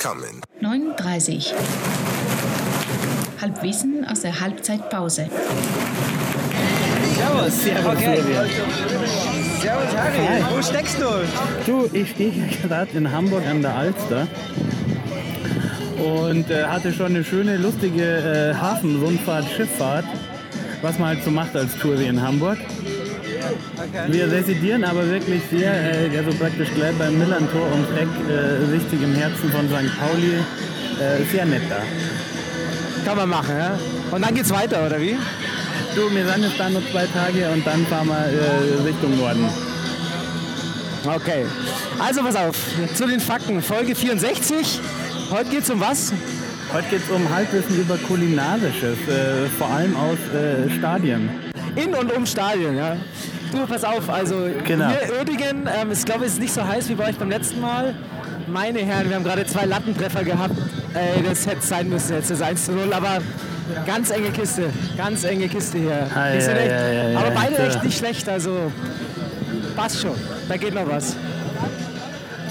coming. 9.30 Halbwissen aus der Halbzeitpause. Servus. Servus, okay. Florian. Servus, Harry. Hi. Wo steckst du? Du, ich stehe gerade in Hamburg an der Alster und äh, hatte schon eine schöne, lustige äh, Hafenrundfahrt, Schifffahrt, was man halt so macht als Touri in Hamburg. Wir residieren aber wirklich sehr, äh, also praktisch gleich beim Millantor ums Eck, äh, richtig im Herzen von St. Pauli. Äh, sehr nett da. Kann man machen, ja? Und dann geht's weiter, oder wie? Du, wir sind jetzt da noch zwei Tage und dann fahren wir äh, Richtung Norden. Okay. Also pass auf, zu den Fakten. Folge 64. Heute geht's um was? Heute geht es um Halbwissen über Kulinarisches, äh, vor allem aus äh, Stadien. In und um Stadien, ja. Du, pass auf, also Genau. hier Oerdingen, ähm, ich glaube, es ist nicht so heiß wie bei euch beim letzten Mal. Meine Herren, wir haben gerade zwei Lattentreffer gehabt. Ey, das hätte sein müssen jetzt, das 1 zu 0, aber ganz enge Kiste, ganz enge Kiste hier. Ei, echt, ei, ei, aber ei, beide ja. echt nicht schlecht, also passt schon, da geht noch was.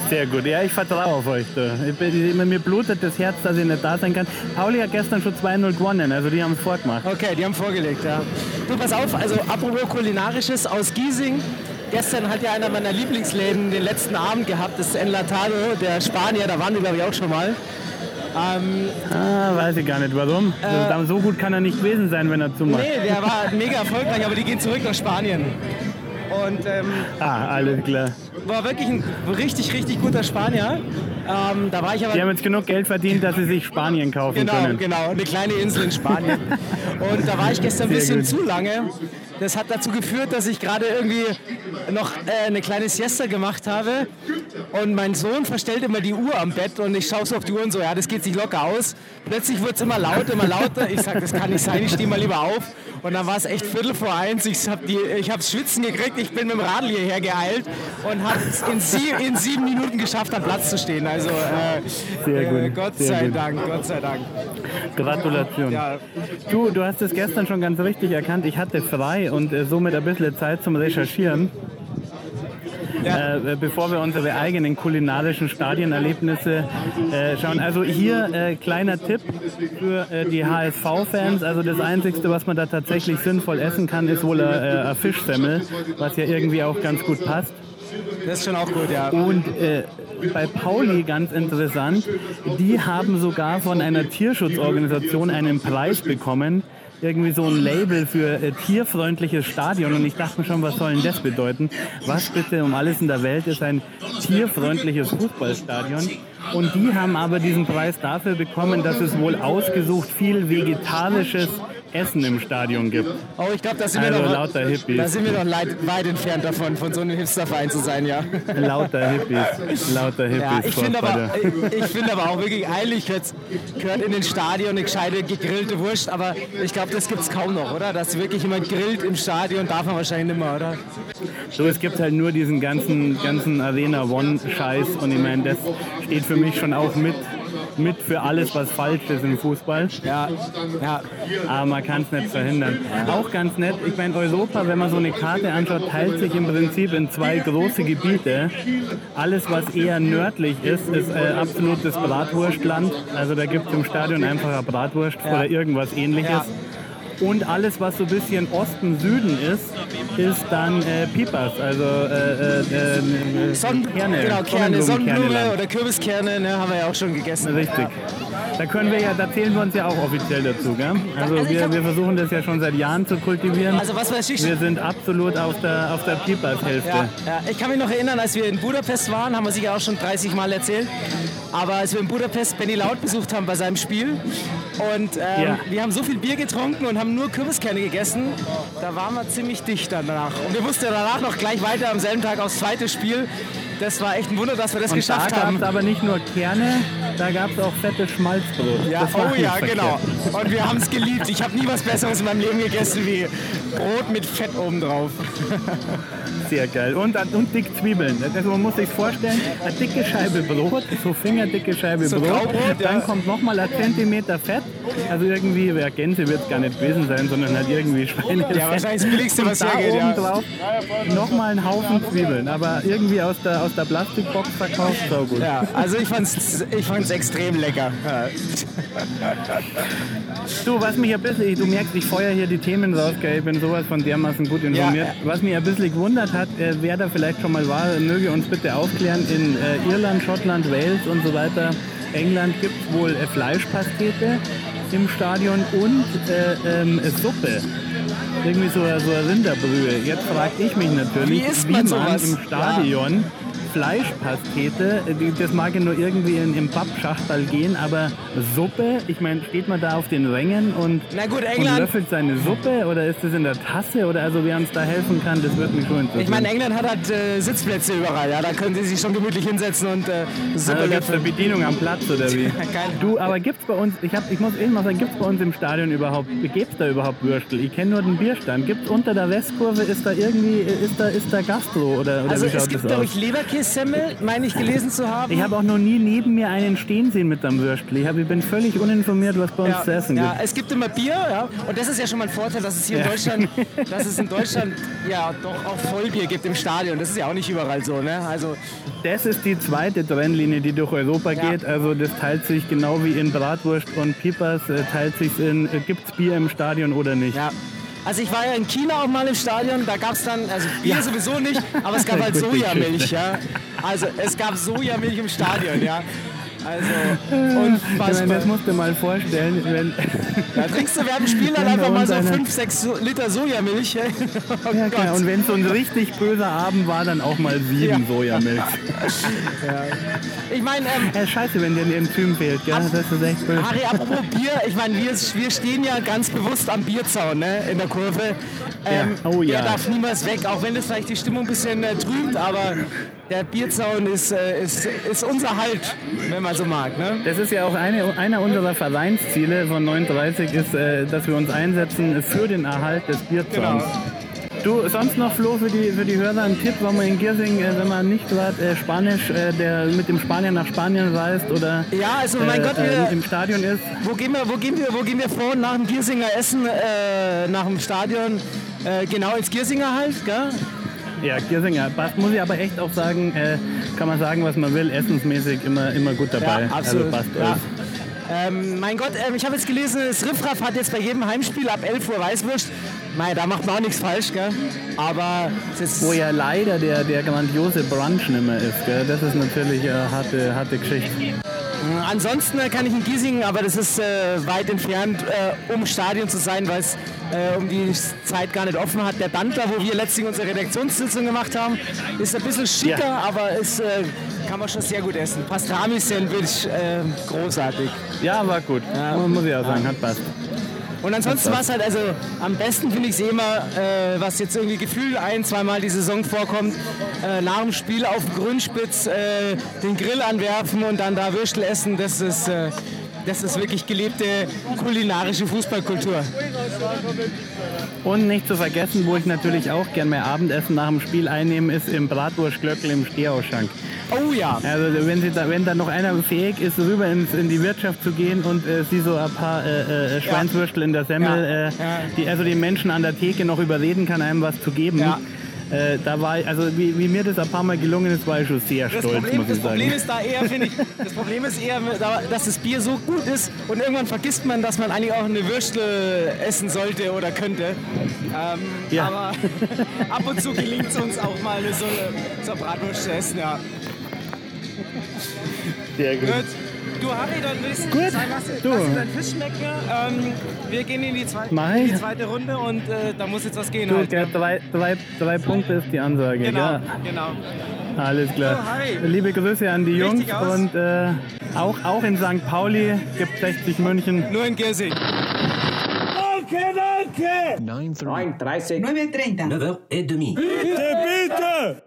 Sehr gut, ja, ich vertraue auf euch. Du. Ich mir blutet das Herz, dass ich nicht da sein kann. Pauli hat gestern schon 2-0 gewonnen, also die haben es vorgemacht. Okay, die haben vorgelegt, ja. Du, pass auf, also apropos Kulinarisches aus Giesing. Gestern hat ja einer meiner Lieblingsläden den letzten Abend gehabt, das ist Enlatado, der Spanier, da waren wir glaube ich auch schon mal. Ähm, Ah, weiß ich gar nicht warum. Also, so gut kann er nicht gewesen sein, wenn er zumacht. nee, der war mega erfolgreich, aber die gehen zurück nach Spanien. Und ähm, Ah, alles klar. war wirklich ein richtig, richtig guter Spanier. Ähm, da war ich aber Die haben jetzt genug Geld verdient, dass sie sich Spanien kaufen Genau, können. genau, eine kleine Insel in Spanien. Und da war ich gestern ein bisschen gut. zu lange. Das hat dazu geführt, dass ich gerade irgendwie noch äh, eine kleine Siesta gemacht habe. Und mein Sohn verstellt immer die Uhr am Bett und ich schaue so auf die Uhr und so, ja, das geht sich locker aus. Plötzlich wird es immer lauter, immer lauter. Ich sage, das kann nicht sein, ich stehe mal lieber auf. Und dann war es echt Viertel vor eins. Ich habe es schwitzen gekriegt, ich bin mit dem Radl hierher geeilt und habe es in, sie, in sieben Minuten geschafft, am Platz zu stehen. Also äh, Sehr äh, Gott sehr sei gut. Dank, Gott sei Dank. Gratulation. Ja, Du, du hast es gestern schon ganz richtig erkannt. Ich hatte frei und äh, somit ein bisschen Zeit zum Recherchieren. Ja. Äh, bevor wir unsere eigenen kulinarischen Stadienerlebnisse äh, schauen. Also hier äh, kleiner Tipp für äh, die HSV-Fans. Also das Einzige, was man da tatsächlich sinnvoll essen kann, ist wohl ein äh, ein Fischsemmel, was ja irgendwie auch ganz gut passt. Das ist schon auch gut, ja. Und äh, bei Pauli ganz interessant, die haben sogar von einer Tierschutzorganisation einen Preis bekommen. Irgendwie so ein Label für äh, tierfreundliches Stadion. Und ich dachte mir schon, was soll denn das bedeuten? Was bitte um alles in der Welt ist ein tierfreundliches Fußballstadion? Und die haben aber diesen Preis dafür bekommen, dass es wohl ausgesucht viel vegetarisches Essen im Stadion gibt. Oh, ich glaube, da sind Also wir noch, lauter Hippies. da sind wir noch leid, weit entfernt davon, von so einem Hipsterverein zu sein, ja. Lauter Hippies. Lauter Hippies. Ja, ich finde aber, ich, ich finde aber auch wirklich eilig gehört, gehört in den Stadion eine gescheite gegrillte Wurst, aber ich glaube, das gibt es kaum noch, oder? Dass wirklich jemand grillt im Stadion, darf man wahrscheinlich nicht mehr, oder? So, es gibt halt nur diesen ganzen, ganzen Arena One-Scheiß und ich meine, das steht für mich schon auch mit, mit für alles, was falsch ist im Fußball. Ja, ja. Aber man kann es nicht verhindern. Auch ganz nett, ich meine, Europa, wenn man so eine Karte anschaut, teilt sich im Prinzip in zwei große Gebiete. Alles, was eher nördlich ist, ist äh, absolutes Bratwurstland. Also da gibt es im Stadion einfach eine Bratwurst oder irgendwas ähnliches. Ja. Und alles, was so ein bisschen Osten-Süden ist, ist dann äh, Pipas, also äh, äh, äh, Sonnen, Kerne, genau, Kerne, Sonnenblume oder Kürbiskerne, ne, haben wir ja auch schon gegessen. Richtig. Da können wir ja, da zählen wir uns ja auch offiziell dazu, gell? Also Also wir, wir versuchen das ja schon seit Jahren zu kultivieren. Also was weiß ich, Wir sind absolut auf der, auf der Pipas-Hälfte. Ja, ja, ich kann mich noch erinnern, als wir in Budapest waren, haben wir sicher auch schon 30 Mal erzählt. Aber als wir in Budapest Benny Laut besucht haben bei seinem Spiel und ähm, Ja. wir haben so viel Bier getrunken und haben nur Kürbiskerne gegessen, da waren wir ziemlich dicht danach. Und wir mussten danach noch gleich weiter am selben Tag aufs zweite Spiel. Das war echt ein Wunder, dass wir das Und da geschafft gab haben. es aber nicht nur Kerne, da gab es auch fettes Schmalzbrot. Ja, oh ja, verkehrt. genau. Und wir haben es geliebt. Ich habe nie was Besseres in meinem Leben gegessen wie Brot mit Fett obendrauf. sehr geil. Und, und dick Zwiebeln. Also man muss sich vorstellen, eine dicke Scheibe Brot, so fingerdicke Scheibe So Brot. Graubrot, dann ja. kommt nochmal ein Zentimeter Fett. Also irgendwie, ja, Gänse wird es gar nicht gewesen sein, sondern halt irgendwie Schweinefett. Ja, wahrscheinlich das Billigste, was da hergeht, ja. oben drauf nochmal einen Haufen Zwiebeln. Aber irgendwie aus der, aus der Plastikbox verkauft, so gut. Ja, also ich fand's, ich fand's extrem lecker. Ja. Du, was mich ein bisschen, du merkst, ich feuer hier die Themen raus, gell? ich bin sowas von dermaßen gut informiert. Ja. Was mich ein bisschen gewundert hat, äh, wer da vielleicht schon mal war, möge uns bitte aufklären, in äh, Irland, Schottland, Wales und so weiter, England gibt es wohl äh, Fleischpastete im Stadion und äh, ähm, Suppe. Irgendwie so, so eine Rinderbrühe. Jetzt frage ich mich natürlich, Wie isst man sowas? im Stadion Fleischpastete, das mag ja nur irgendwie in, im Pappschachtel gehen, aber Suppe, ich meine, steht man da auf den Rängen und, Na gut, und löffelt seine Suppe oder ist das in der Tasse oder also wer uns da helfen kann, das wird mich schon interessieren. Ich meine, England hat halt äh, Sitzplätze überall, ja, da können sie sich schon gemütlich hinsetzen und äh, Suppe also gibt's eine. Bedienung am Platz oder wie? Du, aber gibt's bei uns, ich, hab, ich muss eben mal sagen, gibt's bei uns im Stadion überhaupt, gibt's da überhaupt Würstel? Ich kenne nur den Bierstand. Gibt's unter der Westkurve, ist da irgendwie, ist da, ist da Gastro oder, oder Also wie schaut es gibt, das aus? ich, Leberkässemmel, meine ich gelesen zu haben. Ich habe auch noch nie neben mir einen stehen sehen mit einem Würstel. Ich, hab, ich bin völlig uninformiert, was bei uns ja, zu essen ja, gibt. es gibt immer Bier, ja. Und das ist ja schon mal ein Vorteil, dass es hier Ja. in Deutschland, dass es in Deutschland ja doch auch Vollbier gibt im Stadion. Das ist ja auch nicht überall so, ne? Also Das ist die zweite Trennlinie, die durch Europa geht. Also das teilt sich genau wie in Bratwurst und Pipas, äh, teilt sich in, äh, gibt's Bier im Stadion oder nicht? Ja. Also ich war ja in China auch mal im Stadion, da gab es dann, also Bier sowieso nicht, aber es gab halt Sojamilch, ja. Also es gab Sojamilch im Stadion, ja. Also Ich meine, das unfassbar. musst du mal vorstellen, wenn, Da trinkst du während dem Spiel dann einfach mal so einer- 5, 6 Liter Sojamilch. Oh ja, klar, und wenn so ein richtig böser Abend war, dann auch mal sieben Ja. Sojamilch. Ich meine, ähm, Äh, scheiße, wenn dir ein Enzym fehlt, gell? Das ist echt böse. Harry, apropos Bier, ich meine, wir, wir stehen ja ganz bewusst am Bierzaun ne, in der Kurve. Ähm, Ja. Oh ja. Der darf niemals weg, auch wenn das vielleicht die Stimmung ein bisschen äh, trübt, aber der Bierzaun ist, äh, ist, ist unser Halt, wenn man so mag. Ne? Das ist ja auch eine, einer unserer Vereinsziele von 39, ist, äh, dass wir uns einsetzen für den Erhalt des Bierzauns. Genau. Du, sonst noch, Flo, für die, für die Hörer ein Tipp, wenn man in Giersing, äh, wenn man nicht gerade äh, Spanisch, äh, der mit dem Spanier nach Spanien reist oder Ja, also mein äh, Gott, wir, im Stadion ist. wo, gehen wir, wo, gehen wir, wo gehen wir vor nach dem Giersinger Essen, nach dem Stadion? Genau ins Giersinger halt, gell? Ja, Giersinger passt, muss ich aber echt auch sagen, äh, kann man sagen, was man will, essensmäßig immer, immer gut dabei. Ja, absolut. Also passt Ja. alles. Ähm, mein Gott, ähm, ich habe jetzt gelesen, das Riffraff hat jetzt bei jedem Heimspiel ab 11 Uhr Weißwurst. Mei, da macht man auch nichts falsch, gell? Aber es ist, Wo ja leider der, der grandiose Brunch nicht mehr ist, gell? das ist natürlich eine harte, harte Geschichte. Ansonsten äh, kann ich in Giesingen, aber das ist äh, weit entfernt, äh, um Stadion zu sein, weil es äh, um die Zeit gar nicht offen hat. Der Dandler, wo wir letztlich unsere Redaktionssitzung gemacht haben, ist ein bisschen schicker, Ja. aber ist, äh, kann man schon sehr gut essen. Pastrami-Sandwich, äh, großartig. Ja, war gut. Muss ich auch sagen, hat passt. Und ansonsten war es halt, also am besten finde ich es eh immer, äh, was jetzt irgendwie gefühlt ein, zweimal die Saison vorkommt, äh, nach dem Spiel auf dem Grünspitz äh, den Grill anwerfen und dann da Würstel essen, das ist, äh, das ist wirklich gelebte kulinarische Fußballkultur. Und nicht zu vergessen, wo ich natürlich auch gern mehr Abendessen nach dem Spiel einnehme, ist im Bratwurstglöckel im Stehausschank. Oh ja. Also wenn, sie da, wenn da noch einer fähig ist, rüber ins, in die Wirtschaft zu gehen und äh, sie so ein paar äh, äh, Schweinswürstel in der Semmel, Ja. äh, Ja. die also die Menschen an der Theke noch überreden kann, einem was zu geben. Ja. Äh, da war ich, also wie, wie mir das ein paar Mal gelungen ist, war ich schon sehr Das stolz, Problem, muss das. Problem ist da eher, finde ich, das Problem ist eher, da- dass das Bier so gut ist und irgendwann vergisst man, dass man eigentlich auch eine Würstel essen sollte oder könnte. Ähm, Ja. Aber ab und zu gelingt es uns auch mal eine so eine, so eine Bratwurst zu essen, ja. sehr gut. Gut. Du Harry, dann willst du Gut. sagen, lass, Du. lass deinen Fisch schmecken. Ähm, wir gehen in die, zweite, in ich. die zweite Runde und äh, da muss jetzt was gehen Du, halt. gell, drei, drei, drei Punkte ist die Ansage. Genau, Ja, genau. alles klar. So. Liebe Grüße an die Jungs und äh, auch, auch in St. Pauli gibt 60 München. Nur in Giersing. 9h30. 9h30. 9h30.